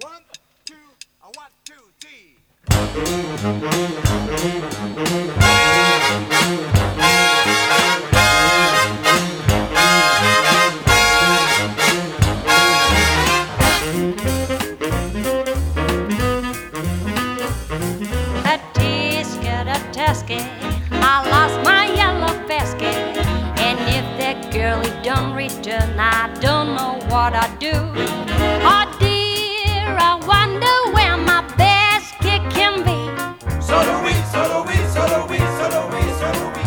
One, two, a one, two, three. I lost my don't return, I don't know what I do. Oh dear, I wonder where my basket can be. Solo we, solo we, solo we, solo we, solo we.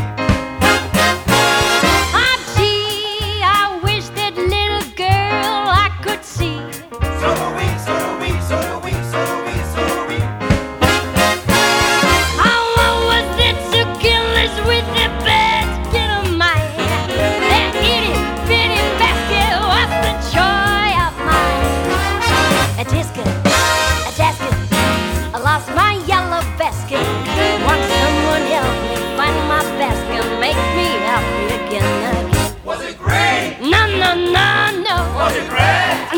Oh gee, I wish that little girl I could see. Solo we, solo we,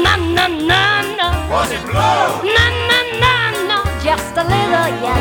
na na na na. Was it blow? Na na na na, just a little, yeah.